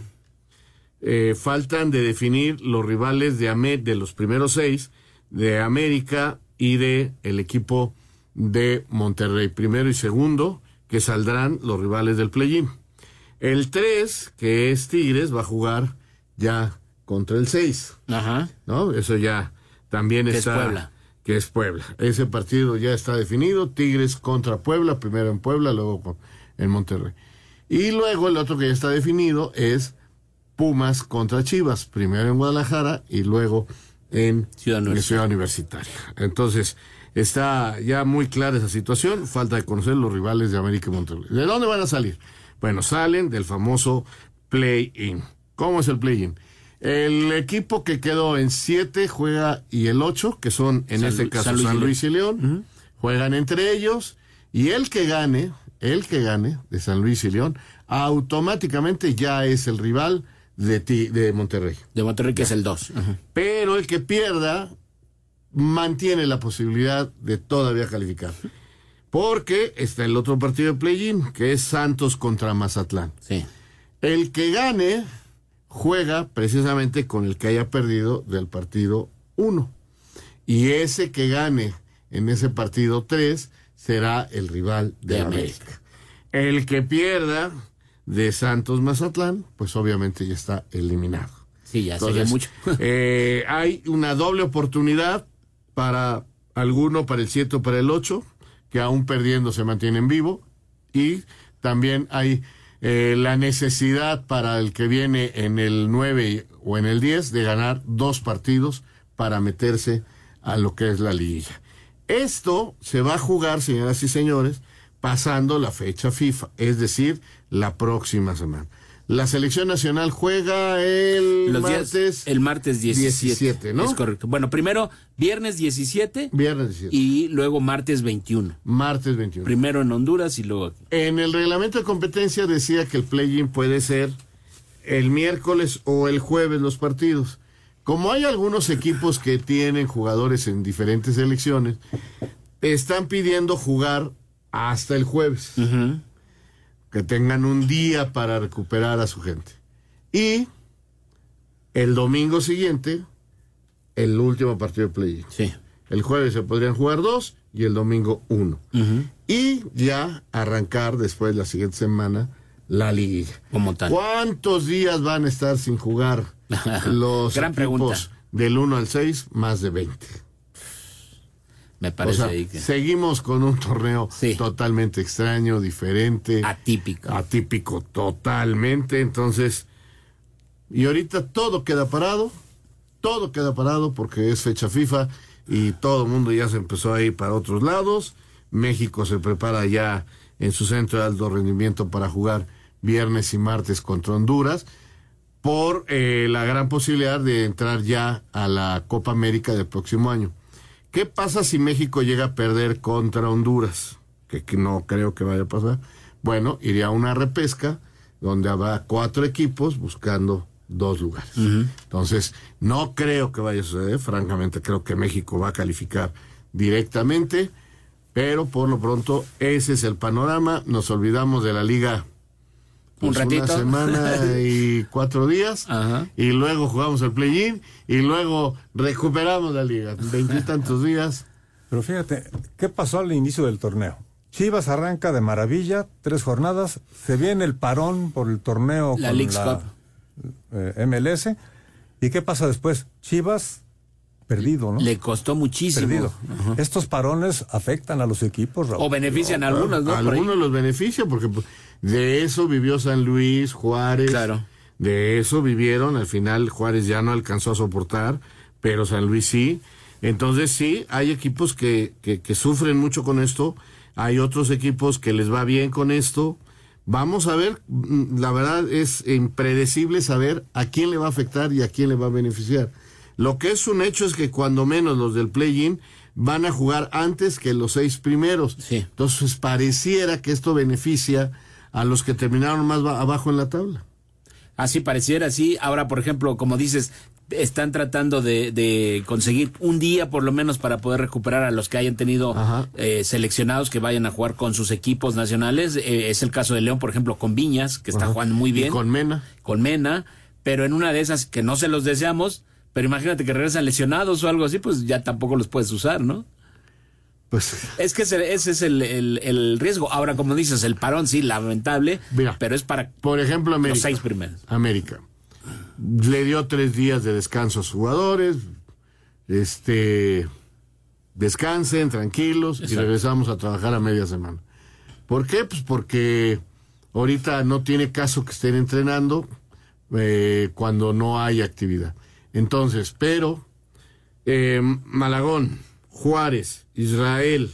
[SPEAKER 8] eh, faltan de definir los rivales de AMED de los primeros seis, de América y de el equipo de Monterrey, primero y segundo, que saldrán los rivales del play-in. El 3, que es Tigres, va a jugar ya contra el 6.
[SPEAKER 9] Ajá.
[SPEAKER 8] ¿No? Eso ya también
[SPEAKER 9] Que es
[SPEAKER 8] está.
[SPEAKER 9] Puebla.
[SPEAKER 8] Que es Puebla. Ese partido ya está definido. Tigres contra Puebla, primero en Puebla, luego en Monterrey. Y luego el otro que ya está definido es Pumas contra Chivas, primero en Guadalajara y luego en
[SPEAKER 9] Ciudad
[SPEAKER 8] en Ciudad Universitaria. Entonces, está ya muy clara esa situación. Falta de conocer los rivales de América y Monterrey. ¿De dónde van a salir? Bueno, salen del famoso play-in. ¿Cómo es el play-in? El equipo que quedó en 7 juega y el 8, que son en
[SPEAKER 9] San
[SPEAKER 8] este caso
[SPEAKER 9] San Luis
[SPEAKER 8] San
[SPEAKER 9] y
[SPEAKER 8] Luis y León, juegan entre ellos y el que gane, el que gane de San Luis y León, automáticamente ya es el rival de, ti- de Monterrey.
[SPEAKER 9] De Monterrey, que es el 2.
[SPEAKER 8] Pero el que pierda mantiene la posibilidad de todavía calificar. Porque está el otro partido de play-in, que es Santos contra Mazatlán.
[SPEAKER 9] Sí.
[SPEAKER 8] El que gane juega precisamente con el que haya perdido del partido 1. Y ese que gane en ese partido 3 será el rival de,
[SPEAKER 9] De
[SPEAKER 8] América.
[SPEAKER 9] América.
[SPEAKER 8] El que pierda de Santos Mazatlán, pues obviamente ya está eliminado.
[SPEAKER 9] Sí, ya sería mucho. <laughs>
[SPEAKER 8] eh, hay una doble oportunidad para alguno, para el 7 o para el 8, que aún perdiendo se mantienen vivo. Y también hay eh, la necesidad para el que viene en el 9 o en el 10 de ganar dos partidos para meterse a lo que es la liguilla. Esto se va a jugar, señoras y señores, pasando la fecha FIFA, es decir, la próxima semana. La selección nacional juega el
[SPEAKER 9] Los
[SPEAKER 8] martes.
[SPEAKER 9] días, el martes 17.
[SPEAKER 8] 17, ¿no?
[SPEAKER 9] Es correcto. Bueno, primero viernes 17
[SPEAKER 8] Viernes 17.
[SPEAKER 9] y luego martes 21.
[SPEAKER 8] Martes 21.
[SPEAKER 9] Primero en Honduras y luego aquí.
[SPEAKER 8] En el reglamento de competencia decía que el play-in puede ser el miércoles o el jueves los partidos. Como hay algunos equipos que tienen jugadores en diferentes selecciones, están pidiendo jugar hasta el jueves. Que tengan un día para recuperar a su gente. Y el domingo siguiente, el último partido de play-in.
[SPEAKER 9] Sí.
[SPEAKER 8] El jueves se podrían jugar dos y el domingo uno. Y ya arrancar después la siguiente semana la liguilla.
[SPEAKER 9] Como tal.
[SPEAKER 8] ¿Cuántos días van a estar sin jugar <laughs> los
[SPEAKER 9] Gran
[SPEAKER 8] equipos
[SPEAKER 9] pregunta.
[SPEAKER 8] del 1 al 6? Más de 20.
[SPEAKER 9] Me
[SPEAKER 8] O
[SPEAKER 9] parece
[SPEAKER 8] sea,
[SPEAKER 9] ahí que...
[SPEAKER 8] seguimos con un torneo totalmente extraño, diferente.
[SPEAKER 9] Atípico.
[SPEAKER 8] Atípico totalmente. Entonces, y ahorita todo queda parado. Todo queda parado porque es fecha FIFA y todo el mundo ya se empezó a ir para otros lados. México se prepara ya en su centro de alto rendimiento para jugar viernes y martes contra Honduras por eh, la gran posibilidad de entrar ya a la Copa América del próximo año. ¿Qué pasa si México llega a perder contra Honduras? Que, que no creo que vaya a pasar. Bueno, iría a una repesca donde habrá cuatro equipos buscando dos lugares. Entonces, no creo que vaya a suceder. Francamente, creo que México va a calificar directamente. Pero por lo pronto, ese es el panorama. Nos olvidamos de la liga
[SPEAKER 9] Un
[SPEAKER 8] pues,
[SPEAKER 9] ratito.
[SPEAKER 8] Una semana y <laughs> cuatro días. Y luego jugamos el play-in. Y luego recuperamos la liga. Veintitantos <laughs> días.
[SPEAKER 1] Pero fíjate, ¿qué pasó al inicio del torneo? Chivas arranca de maravilla, tres jornadas, se viene el parón por el torneo
[SPEAKER 9] La
[SPEAKER 1] con
[SPEAKER 9] Leagues
[SPEAKER 1] la
[SPEAKER 9] Cup.
[SPEAKER 1] eh, MLS. ¿Y qué pasa después? Chivas perdido, ¿no?
[SPEAKER 9] Le costó muchísimo.
[SPEAKER 1] Estos parones afectan a los equipos,
[SPEAKER 9] O benefician a algunos, ¿no?
[SPEAKER 8] algunos los benefician porque pues, de eso vivió San Luis, Juárez.
[SPEAKER 9] Claro.
[SPEAKER 8] De eso vivieron, al final Juárez ya no alcanzó a soportar, pero San Luis sí. Entonces sí, hay equipos que, que, que sufren mucho con esto, hay otros equipos que les va bien con esto. Vamos a ver, mm, la verdad es impredecible saber a quién le va a afectar y a quién le va a beneficiar. Lo que es un hecho es que cuando menos los del play-in van a jugar antes que los seis primeros. Entonces pareciera que esto beneficia a los que terminaron más abajo en la tabla.
[SPEAKER 9] Así pareciera, sí. Ahora, por ejemplo, como dices, están tratando de, conseguir un día por lo menos para poder recuperar a los que hayan tenido eh, seleccionados que vayan a jugar con sus equipos nacionales. Eh, es el caso de León, por ejemplo, con Viñas, que está jugando muy bien.
[SPEAKER 8] con Mena.
[SPEAKER 9] Con Mena, pero en una de esas que no se los deseamos, pero imagínate que regresan lesionados o algo así, pues ya tampoco los puedes usar, ¿no?
[SPEAKER 8] Pues...
[SPEAKER 9] Es que ese, es el, riesgo. Ahora, como dices, el parón sí, lamentable, pero es para
[SPEAKER 8] por ejemplo, América,
[SPEAKER 9] los seis primeros.
[SPEAKER 8] América le dio tres días de descanso a sus jugadores, este, descansen, tranquilos, y regresamos a trabajar a media semana. ¿Por qué? Pues porque ahorita no tiene caso que estén entrenando eh, cuando no hay actividad. Entonces, pero eh, Malagón, Juárez, Israel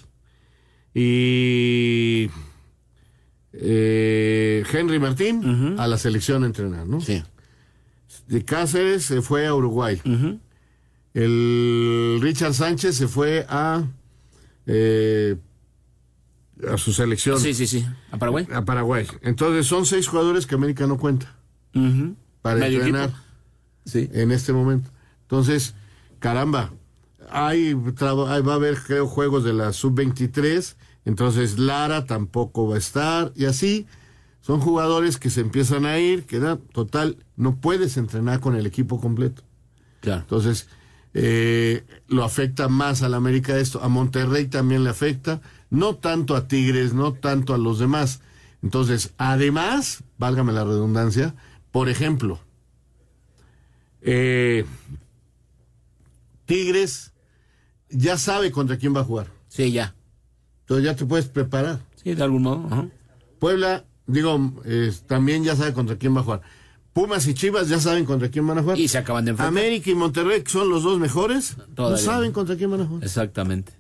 [SPEAKER 8] y eh, Henry Martín a la selección a entrenar, ¿no?
[SPEAKER 9] Sí.
[SPEAKER 8] De Cáceres se fue a Uruguay. El Richard Sánchez se fue a a su selección.
[SPEAKER 9] Sí, sí, sí. ¿A Paraguay?
[SPEAKER 8] A Paraguay. Entonces son seis jugadores que América no cuenta para entrenar en este momento. Entonces, caramba, hay, va a haber, creo, juegos de la sub-23, entonces Lara tampoco va a estar, y así son jugadores que se empiezan a ir, que da, total, no puedes entrenar con el equipo completo.
[SPEAKER 9] Claro.
[SPEAKER 8] Entonces, eh, lo afecta más a la América esto, a Monterrey también le afecta, no tanto a Tigres, no tanto a los demás. Entonces, además, válgame la redundancia, por ejemplo, eh, Tigres ya sabe contra quién va a jugar.
[SPEAKER 9] Sí, ya.
[SPEAKER 8] Entonces ya te puedes preparar.
[SPEAKER 9] Sí, de algún modo.
[SPEAKER 8] Puebla, digo, también ya sabe contra quién va a jugar. Pumas y Chivas ya saben contra quién van a jugar.
[SPEAKER 9] Y se acaban de enfrentar.
[SPEAKER 8] América y Monterrey, que son los dos mejores, no saben contra quién van a jugar.
[SPEAKER 9] Exactamente.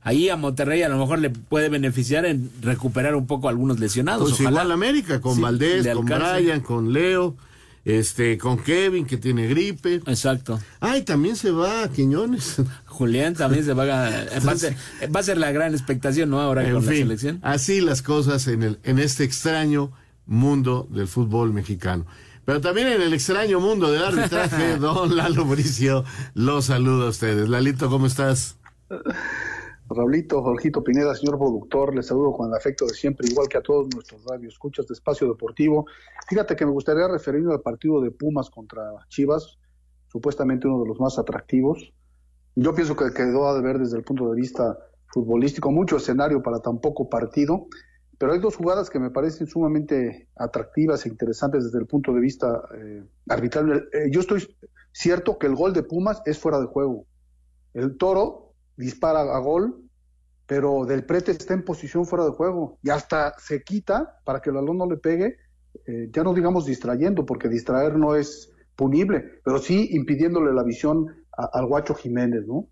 [SPEAKER 9] Ahí a Monterrey a lo mejor le puede beneficiar en recuperar un poco a algunos lesionados.
[SPEAKER 8] Pues igual América, con Valdés, con Brian, con Leo este, con Kevin que tiene gripe.
[SPEAKER 9] Exacto.
[SPEAKER 8] Ay, también se va a Quiñones. <laughs>
[SPEAKER 9] Julián también se va a, va a, ser, va a ser la gran expectación, ¿no? Ahora con la selección.
[SPEAKER 8] Así las cosas en el, en este extraño mundo del fútbol mexicano. Pero también en el extraño mundo del arbitraje, <laughs> don Lalo Mauricio, los saludo a ustedes. Lalito, ¿cómo estás? <laughs>
[SPEAKER 19] Raulito, Jorgito Pineda, señor productor, les saludo con el afecto de siempre, igual que a todos nuestros escuchas de Espacio Deportivo. Fíjate que me gustaría referirme al partido de Pumas contra Chivas, supuestamente uno de los más atractivos. Yo pienso que quedó a deber desde el punto de vista futbolístico, mucho escenario para tan poco partido, pero hay dos jugadas que me parecen sumamente atractivas e interesantes desde el punto de vista eh, arbitral. Eh, yo estoy cierto que el gol de Pumas es fuera de juego. El toro dispara a gol, pero Del Prete está en posición fuera de juego y hasta se quita para que el balón no le pegue, eh, ya no digamos distrayendo, porque distraer no es punible, pero sí impidiéndole la visión al guacho Jiménez, ¿no?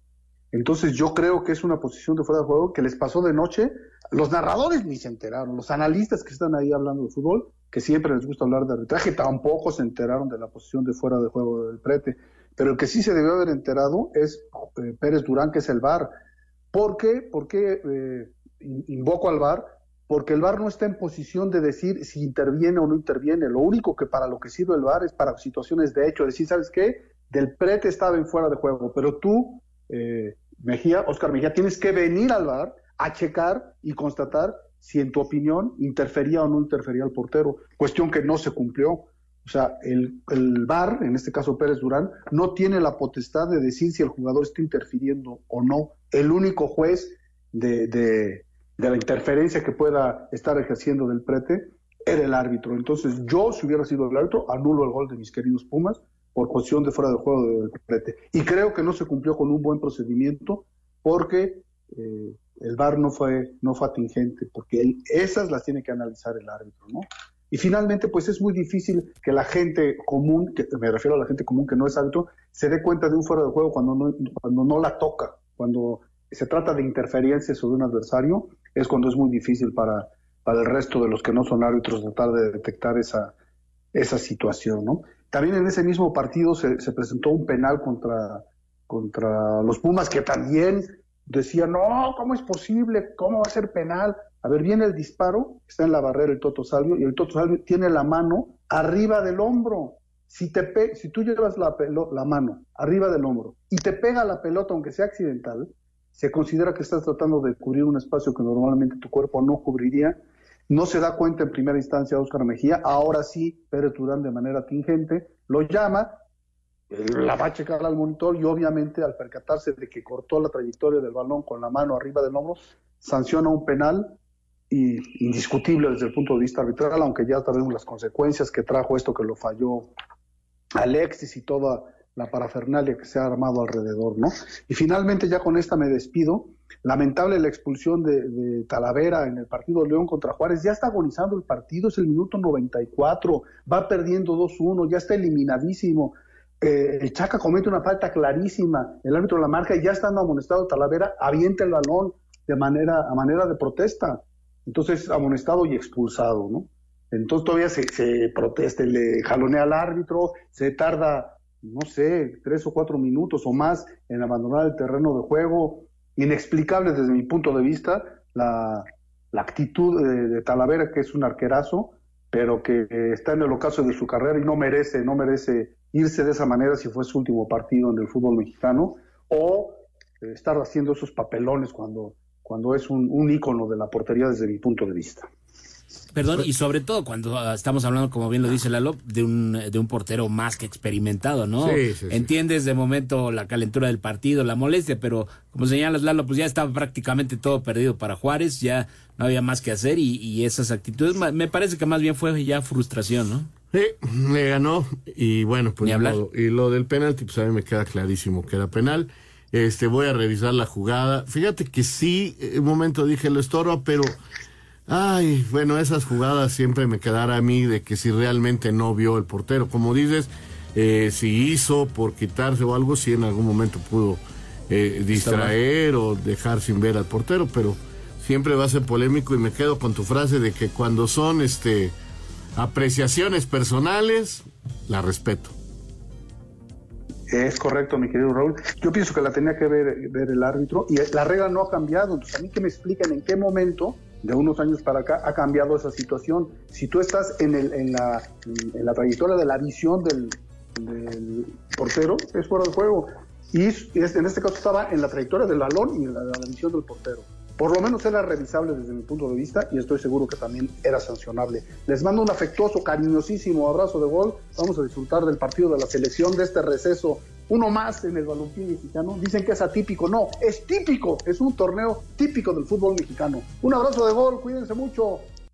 [SPEAKER 19] Entonces yo creo que es una posición de fuera de juego que les pasó de noche. Los narradores ni se enteraron, los analistas que están ahí hablando de fútbol, que siempre les gusta hablar de arbitraje, tampoco se enteraron de la posición de fuera de juego del prete. Pero el que sí se debió haber enterado es eh, Pérez Durán, que es el VAR. ¿Por qué? ¿Por qué eh, invoco al VAR? Porque el VAR no está en posición de decir si interviene o no interviene. Lo único que para lo que sirve el VAR es para situaciones de hecho. Decir, ¿sabes qué? Del prete estaba en fuera de juego, pero tú, eh, Mejía, Oscar Mejía, tienes que venir al VAR a checar y constatar si en tu opinión interfería o no interfería el portero. Cuestión que no se cumplió. O sea, el, el VAR, en este caso Pérez Durán, no tiene la potestad de decir si el jugador está interfiriendo o no. El único juez de, de, la interferencia que pueda estar ejerciendo del prete era el árbitro. Entonces, yo, si hubiera sido el árbitro, anulo el gol de mis queridos Pumas, por cuestión de fuera de juego del prete. Y creo que no se cumplió con un buen procedimiento porque eh, el VAR no fue, no fue atingente, porque esas las tiene que analizar el árbitro, ¿no? Y finalmente, pues es muy difícil que la gente común, que me refiero a la gente común que no es árbitro, se dé cuenta de un fuera de juego cuando no, cuando no la toca, cuando se trata de interferencias sobre un adversario, es cuando es muy difícil para, para el resto de los que no son árbitros tratar de detectar esa, esa situación, ¿no? También en ese mismo partido se, se presentó un penal contra, contra los Pumas que también decía, no, ¿cómo es posible? ¿Cómo va a ser penal? A ver, viene el disparo, está en la barrera el Toto Salvio, y el Toto Salvio tiene la mano arriba del hombro. Si, te si tú llevas la, la mano arriba del hombro y te pega la pelota, aunque sea accidental, se considera que estás tratando de cubrir un espacio que normalmente tu cuerpo no cubriría. No se da cuenta en primera instancia Oscar Mejía, ahora sí Pérez Durán de manera tingente lo llama, la va a checar al monitor y obviamente al percatarse de que cortó la trayectoria del balón con la mano arriba del hombro, sanciona un penal y indiscutible desde el punto de vista arbitral, aunque ya sabemos las consecuencias que trajo esto que lo falló Alexis y toda la parafernalia que se ha armado alrededor, ¿no? Y finalmente ya con esta me despido. Lamentable la expulsión de, Talavera en el partido de León contra Juárez. Ya está agonizando el partido, es el minuto 94, va perdiendo 2-1, ya está eliminadísimo. Eh, el Chaca comete una falta clarísima, el árbitro la marca y ya estando amonestado Talavera, avienta el balón de manera, a manera de protesta. Entonces, amonestado y expulsado, ¿no? Entonces todavía se, se protesta, le jalonea al árbitro, se tarda, no sé, tres o cuatro minutos o más en abandonar el terreno de juego. Inexplicable desde mi punto de vista la, actitud de, Talavera, que es un arquerazo, pero que está en el ocaso de su carrera y no merece, no merece irse de esa manera si fue su último partido en el fútbol mexicano, o estar haciendo esos papelones cuando cuando es un, un ícono de la portería desde mi punto de vista.
[SPEAKER 9] Perdón, y sobre todo cuando ah, estamos hablando, como bien lo dice Lalo, de un, de un portero más que experimentado, ¿no? Sí, sí, Entiendes de momento la calentura del partido, la molestia, pero como señalas Lalo, pues ya estaba prácticamente todo perdido para Juárez, ya no había más que hacer y, y esas actitudes, me parece que más bien fue ya frustración, ¿no?
[SPEAKER 8] Sí, le ganó y bueno, pues lo, y lo del penalti, pues a mí me queda clarísimo que era penal. Este, voy a revisar la jugada. Fíjate que sí, un momento dije lo estorba, pero ay, bueno, esas jugadas siempre me quedará a mí de que si realmente no vio el portero. Como dices, eh, si hizo por quitarse o algo, si en algún momento pudo eh, distraer o dejar sin ver al portero, pero siempre va a ser polémico y me quedo con tu frase de que cuando son este apreciaciones personales, la respeto.
[SPEAKER 19] Es correcto, mi querido Raúl. Yo pienso que la tenía que ver, el árbitro y la regla no ha cambiado. Entonces, a mí que me expliquen en qué momento, de unos años para acá, ha cambiado esa situación. Si tú estás en, el, en, la, trayectoria de la visión del, portero, es fuera de juego. Y en este caso estaba en la trayectoria del balón y en la visión del portero por lo menos era revisable desde mi punto de vista y estoy seguro que también era sancionable. Les mando un afectuoso, cariñosísimo abrazo de gol. Vamos a disfrutar del partido de la selección de este receso. Uno más en el balompié mexicano. Dicen que es atípico. No, es típico. Es un torneo típico del fútbol mexicano. Un abrazo de gol. Cuídense mucho.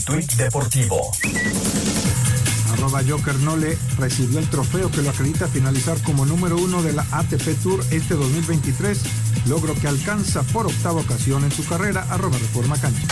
[SPEAKER 11] Un tuit deportivo.
[SPEAKER 12] Arroba Joker Nole recibió el trofeo que lo acredita finalizar como número uno de la ATP Tour este 2023, logro que alcanza por octava ocasión en su carrera. Arroba Reforma Cancha.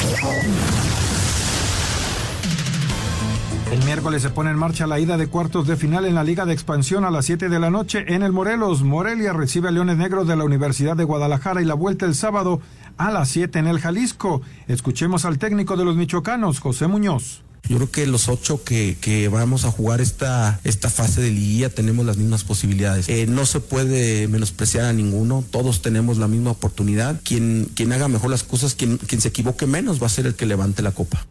[SPEAKER 12] El miércoles se pone en marcha la ida de cuartos de final en la Liga de Expansión a las 7 de la noche en el Morelos. Morelia recibe a Leones Negros de la Universidad de Guadalajara y la vuelta el sábado a las 7 en el Jalisco. Escuchemos al técnico de los michoacanos, José Muñoz.
[SPEAKER 20] Yo creo que los ocho que, que, vamos a jugar esta, esta fase de liguilla tenemos las mismas posibilidades. Eh, no se puede menospreciar a ninguno, todos tenemos la misma oportunidad. Quien, quien haga mejor las cosas, quien, quien se equivoque menos va a ser el que levante la copa.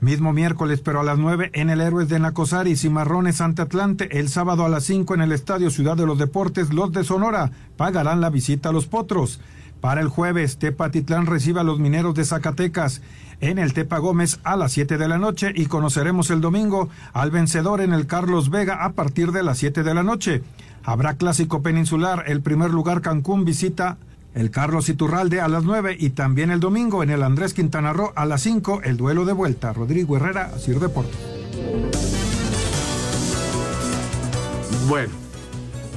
[SPEAKER 12] Mismo miércoles, pero a las 9 en el Héroes de Nacosari, Cimarrones ante Atlante. El sábado a las 5 en el Estadio Ciudad de los Deportes, los de Sonora pagarán la visita a los Potros. Para el jueves, Tepatitlán recibe a los mineros de Zacatecas en el Tepa Gómez a las 7 de la noche y conoceremos el domingo al vencedor en el Carlos Vega a partir de las 7 de la noche. Habrá clásico peninsular, el primer lugar Cancún visita el Carlos Iturralde a las 9 y también el domingo en el Andrés Quintana Roo a las 5 el duelo de vuelta. Rodrigo Herrera, Sir Deportes.
[SPEAKER 1] Bueno.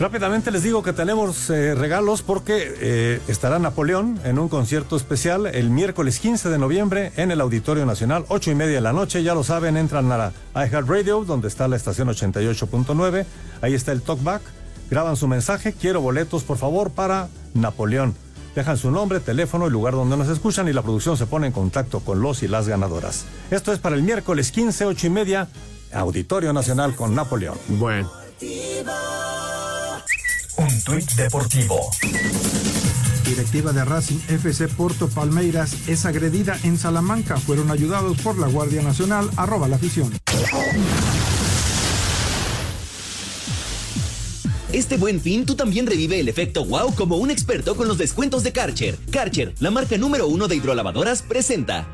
[SPEAKER 1] Rápidamente les digo que tenemos eh, regalos porque eh, estará Napoleón en un concierto especial el miércoles 15 de noviembre en el Auditorio Nacional, 8 y media de la noche. Ya lo saben, entran a la Radio donde está la estación 88.9. Ahí está el talkback. Graban su mensaje. Quiero boletos, por favor, para Napoleón. Dejan su nombre, teléfono, el lugar donde nos escuchan y la producción se pone en contacto con los y las ganadoras. Esto es para el miércoles 15, 8 y media, Auditorio Nacional con Napoleón.
[SPEAKER 8] Bueno.
[SPEAKER 11] Un tuit deportivo.
[SPEAKER 12] Directiva de Racing FC Porto Palmeiras es agredida en Salamanca. Fueron ayudados por la Guardia Nacional. Arroba la afición.
[SPEAKER 11] Este buen fin tú también revive el efecto wow como un experto con los descuentos de Karcher. Karcher, la marca número uno de hidrolavadoras, presenta.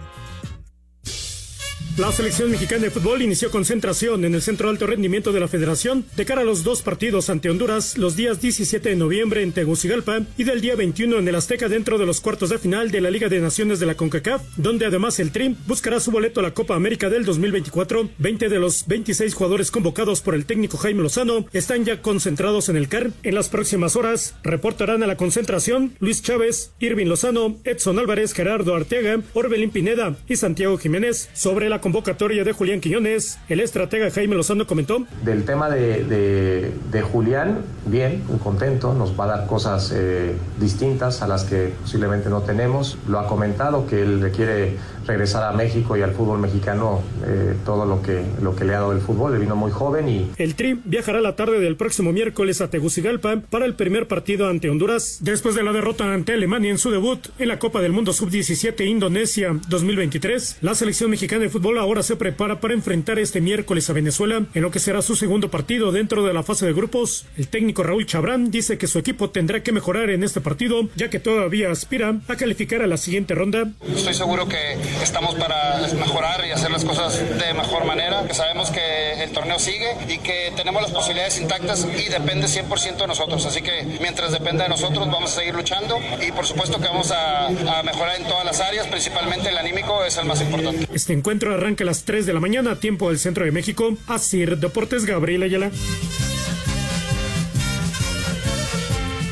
[SPEAKER 14] La selección mexicana de fútbol inició concentración en el Centro Alto Rendimiento de la Federación de cara a los dos partidos ante Honduras los días 17 de noviembre en Tegucigalpa y del día 21 en el Azteca dentro de los cuartos de final de la Liga de Naciones de la CONCACAF, donde además el Trim buscará su boleto a la Copa América del 2024. 20 de los 26 jugadores convocados por el técnico Jaime Lozano están ya concentrados en el CAR. En las próximas horas reportarán a la concentración Luis Chávez, Irving Lozano, Edson Álvarez, Gerardo Arteaga, Orbelín Pineda y Santiago Jiménez sobre la convocatoria de Julián Quiñones, el estratega Jaime Lozano comentó.
[SPEAKER 21] Del tema de, de, Julián, bien, muy contento, nos va a dar cosas eh, distintas a las que posiblemente no tenemos. Lo ha comentado que él requiere regresar a México y al fútbol mexicano eh, todo lo que, lo que le ha dado el fútbol. Le vino muy joven y...
[SPEAKER 14] El Tri viajará la tarde del próximo miércoles a Tegucigalpa para el primer partido ante Honduras. Después de la derrota ante Alemania en su debut en la Copa del Mundo Sub-17 Indonesia 2023, la selección mexicana de fútbol ahora se prepara para enfrentar este miércoles a Venezuela en lo que será su segundo partido dentro de la fase de grupos. El técnico Raúl Chabrán dice que su equipo tendrá que mejorar en este partido ya que todavía aspira a calificar a la siguiente ronda.
[SPEAKER 22] Estoy seguro que estamos para mejorar y hacer las cosas de mejor manera, que sabemos que el torneo sigue y que tenemos las posibilidades intactas y depende 100% de nosotros. Así que mientras dependa de nosotros vamos a seguir luchando y por supuesto que vamos a, mejorar en todas las áreas, principalmente el anímico es el más importante.
[SPEAKER 14] Este encuentro arranca a las 3 de la mañana, tiempo del centro de México. Asir Deportes Gabriel Ayala.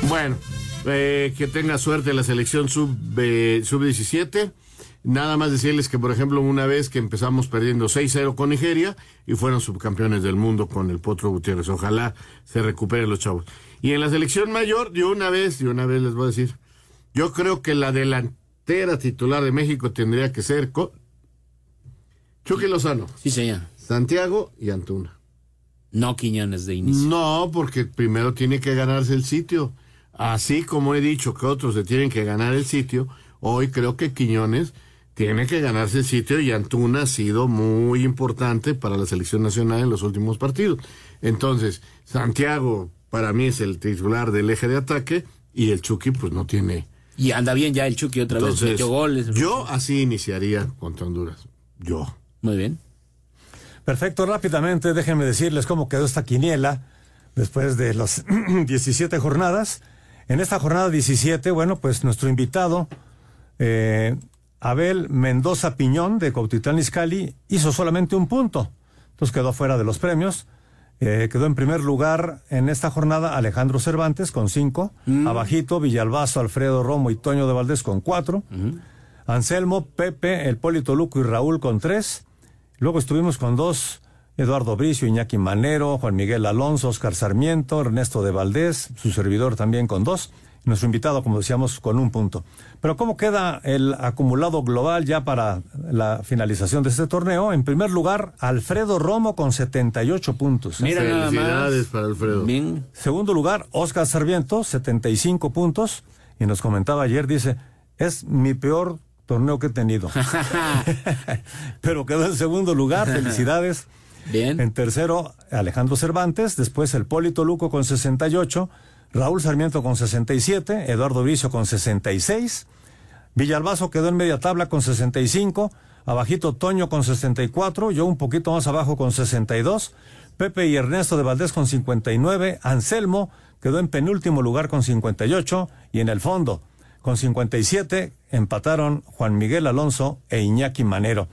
[SPEAKER 8] Bueno, eh, que tenga suerte la selección sub-17. sub 17 Nada más decirles que, por ejemplo, una vez que empezamos perdiendo 6-0 con Nigeria y fueron subcampeones del mundo con el Potro Gutiérrez. Ojalá se recuperen los chavos. Y en la selección mayor, de una vez, de una vez les voy a decir, yo creo que la delantera titular de México tendría que ser Chucky Lozano.
[SPEAKER 9] Sí, señor.
[SPEAKER 8] Santiago y Antuna.
[SPEAKER 9] No Quiñones de inicio.
[SPEAKER 8] No, porque primero tiene que ganarse el sitio. Así como he dicho que otros se tienen que ganar el sitio, hoy creo que Quiñones tiene que ganarse el sitio y Antuna ha sido muy importante para la selección nacional en los últimos partidos. Entonces, Santiago para mí es el titular del eje de ataque y el Chucky pues no tiene...
[SPEAKER 9] Y anda bien ya el Chucky otra vez, metió goles.
[SPEAKER 8] Yo así iniciaría contra Honduras. Yo.
[SPEAKER 9] Muy bien.
[SPEAKER 1] Perfecto, rápidamente déjenme decirles cómo quedó esta quiniela después de las <clears throat> 17 jornadas. En esta jornada 17, bueno, pues nuestro invitado eh, Abel Mendoza Piñón de Cautitlán Izcalli hizo solamente un punto. Entonces quedó fuera de los premios. Eh, quedó en primer lugar en esta jornada Alejandro Cervantes con cinco. Mm. Abajito, Villalbazo, Alfredo Romo y Toño de Valdés con cuatro. Anselmo, Pepe, El Polito Luco y Raúl con tres. Luego estuvimos con dos. Eduardo Bricio, Iñaki Manero, Juan Miguel Alonso, Oscar Sarmiento, Ernesto de Valdés, su servidor también con dos nuestro invitado, como decíamos, con un punto. Pero ¿cómo queda el acumulado global ya para la finalización de este torneo? En primer lugar, Alfredo Romo con 78 puntos.
[SPEAKER 8] Mira Felicidades para Alfredo.
[SPEAKER 1] Segundo lugar, Oscar Sarmiento, 75 puntos. Y nos comentaba ayer, dice, es mi peor torneo que he tenido. <laughs> <laughs> Pero quedó en segundo lugar, felicidades.
[SPEAKER 9] Bien.
[SPEAKER 1] En tercero, Alejandro Cervantes, después el Polito Luco con 68, Raúl Sarmiento con 67, Eduardo Vicio con 66, Villalbazo quedó en media tabla con 65, abajito Toño con 64, yo un poquito más abajo con 62, Pepe y Ernesto de Valdés con 59, Anselmo quedó en penúltimo lugar con 58 y en el fondo con 57 empataron Juan Miguel Alonso e Iñaki Manero.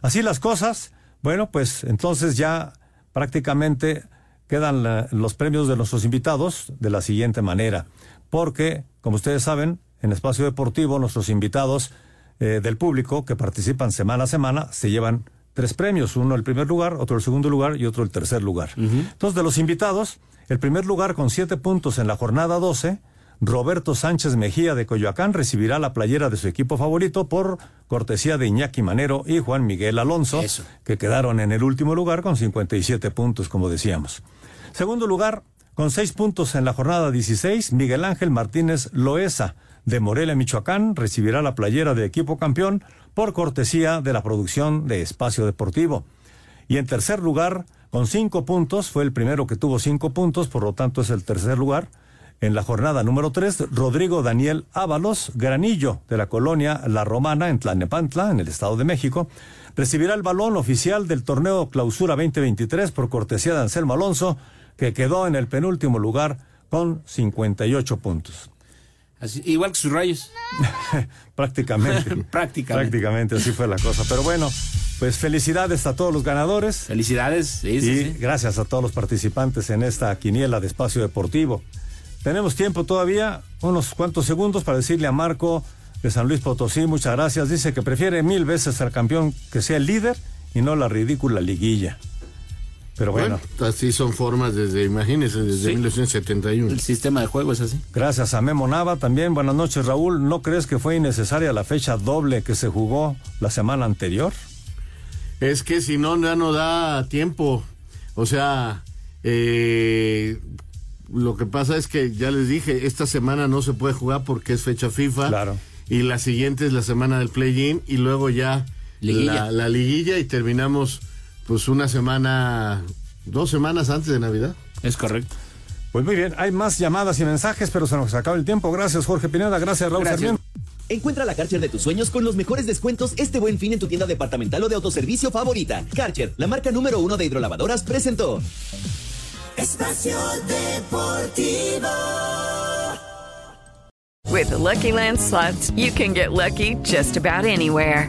[SPEAKER 1] Así las cosas, bueno, pues entonces ya prácticamente quedan los premios de nuestros invitados de la siguiente manera, porque, como ustedes saben, en Espacio Deportivo nuestros invitados eh, del público que participan semana a semana se llevan tres premios, uno el primer lugar, otro el segundo lugar y otro el tercer lugar. Entonces, de los invitados, el primer lugar con siete puntos en la jornada 12, Roberto Sánchez Mejía de Coyoacán recibirá la playera de su equipo favorito por cortesía de Iñaki Manero y Juan Miguel Alonso, que quedaron en el último lugar con 57 puntos, como decíamos. Segundo lugar, con seis puntos en la jornada 16, Miguel Ángel Martínez Loesa de Morelia, Michoacán, recibirá la playera de equipo campeón por cortesía de la producción de Espacio Deportivo. Y en tercer lugar, con cinco puntos, fue el primero que tuvo cinco puntos, por lo tanto es el tercer lugar. En la jornada número tres, Rodrigo Daniel Ábalos, granillo de la colonia La Romana en Tlanepantla, en el Estado de México, recibirá el balón oficial del torneo Clausura 2023 por cortesía de Anselmo Alonso, que quedó en el penúltimo lugar con 58 puntos
[SPEAKER 9] igual que sus rayos. <laughs>
[SPEAKER 1] Prácticamente. <laughs>
[SPEAKER 9] Prácticamente.
[SPEAKER 1] Prácticamente así fue la cosa. Pero bueno, pues felicidades a todos los ganadores.
[SPEAKER 9] Felicidades, sí,
[SPEAKER 1] y gracias a todos los participantes en esta quiniela de espacio deportivo. Tenemos tiempo todavía, unos cuantos segundos para decirle a Marco de San Luis Potosí, muchas gracias. Dice que prefiere mil veces ser campeón que sea el líder y no la ridícula liguilla. Pero bueno.
[SPEAKER 8] Así son formas desde, imagínense, desde 1971.
[SPEAKER 9] El sistema de juego es así.
[SPEAKER 1] Gracias a Memo Nava también. Buenas noches, Raúl. ¿No crees que fue innecesaria la fecha doble que se jugó la semana anterior?
[SPEAKER 8] Es que si no, ya no da tiempo. O sea, eh, lo que pasa es que ya les dije, esta semana no se puede jugar porque es fecha FIFA.
[SPEAKER 1] Claro.
[SPEAKER 8] Y la siguiente es la semana del play-in y luego ya La, la liguilla y terminamos pues una semana, dos semanas antes de Navidad.
[SPEAKER 9] Es correcto.
[SPEAKER 1] Pues muy bien, hay más llamadas y mensajes, pero se nos acaba el tiempo. Gracias, Jorge Pineda. Gracias, Raúl Sarmiento.
[SPEAKER 11] Encuentra la Karcher de tus sueños con los mejores descuentos este buen fin en tu tienda departamental o de autoservicio favorita. Karcher, la marca número uno de hidrolavadoras, presentó.
[SPEAKER 16] Espacio Deportivo.
[SPEAKER 23] With Lucky Land slots, you can get lucky just about anywhere.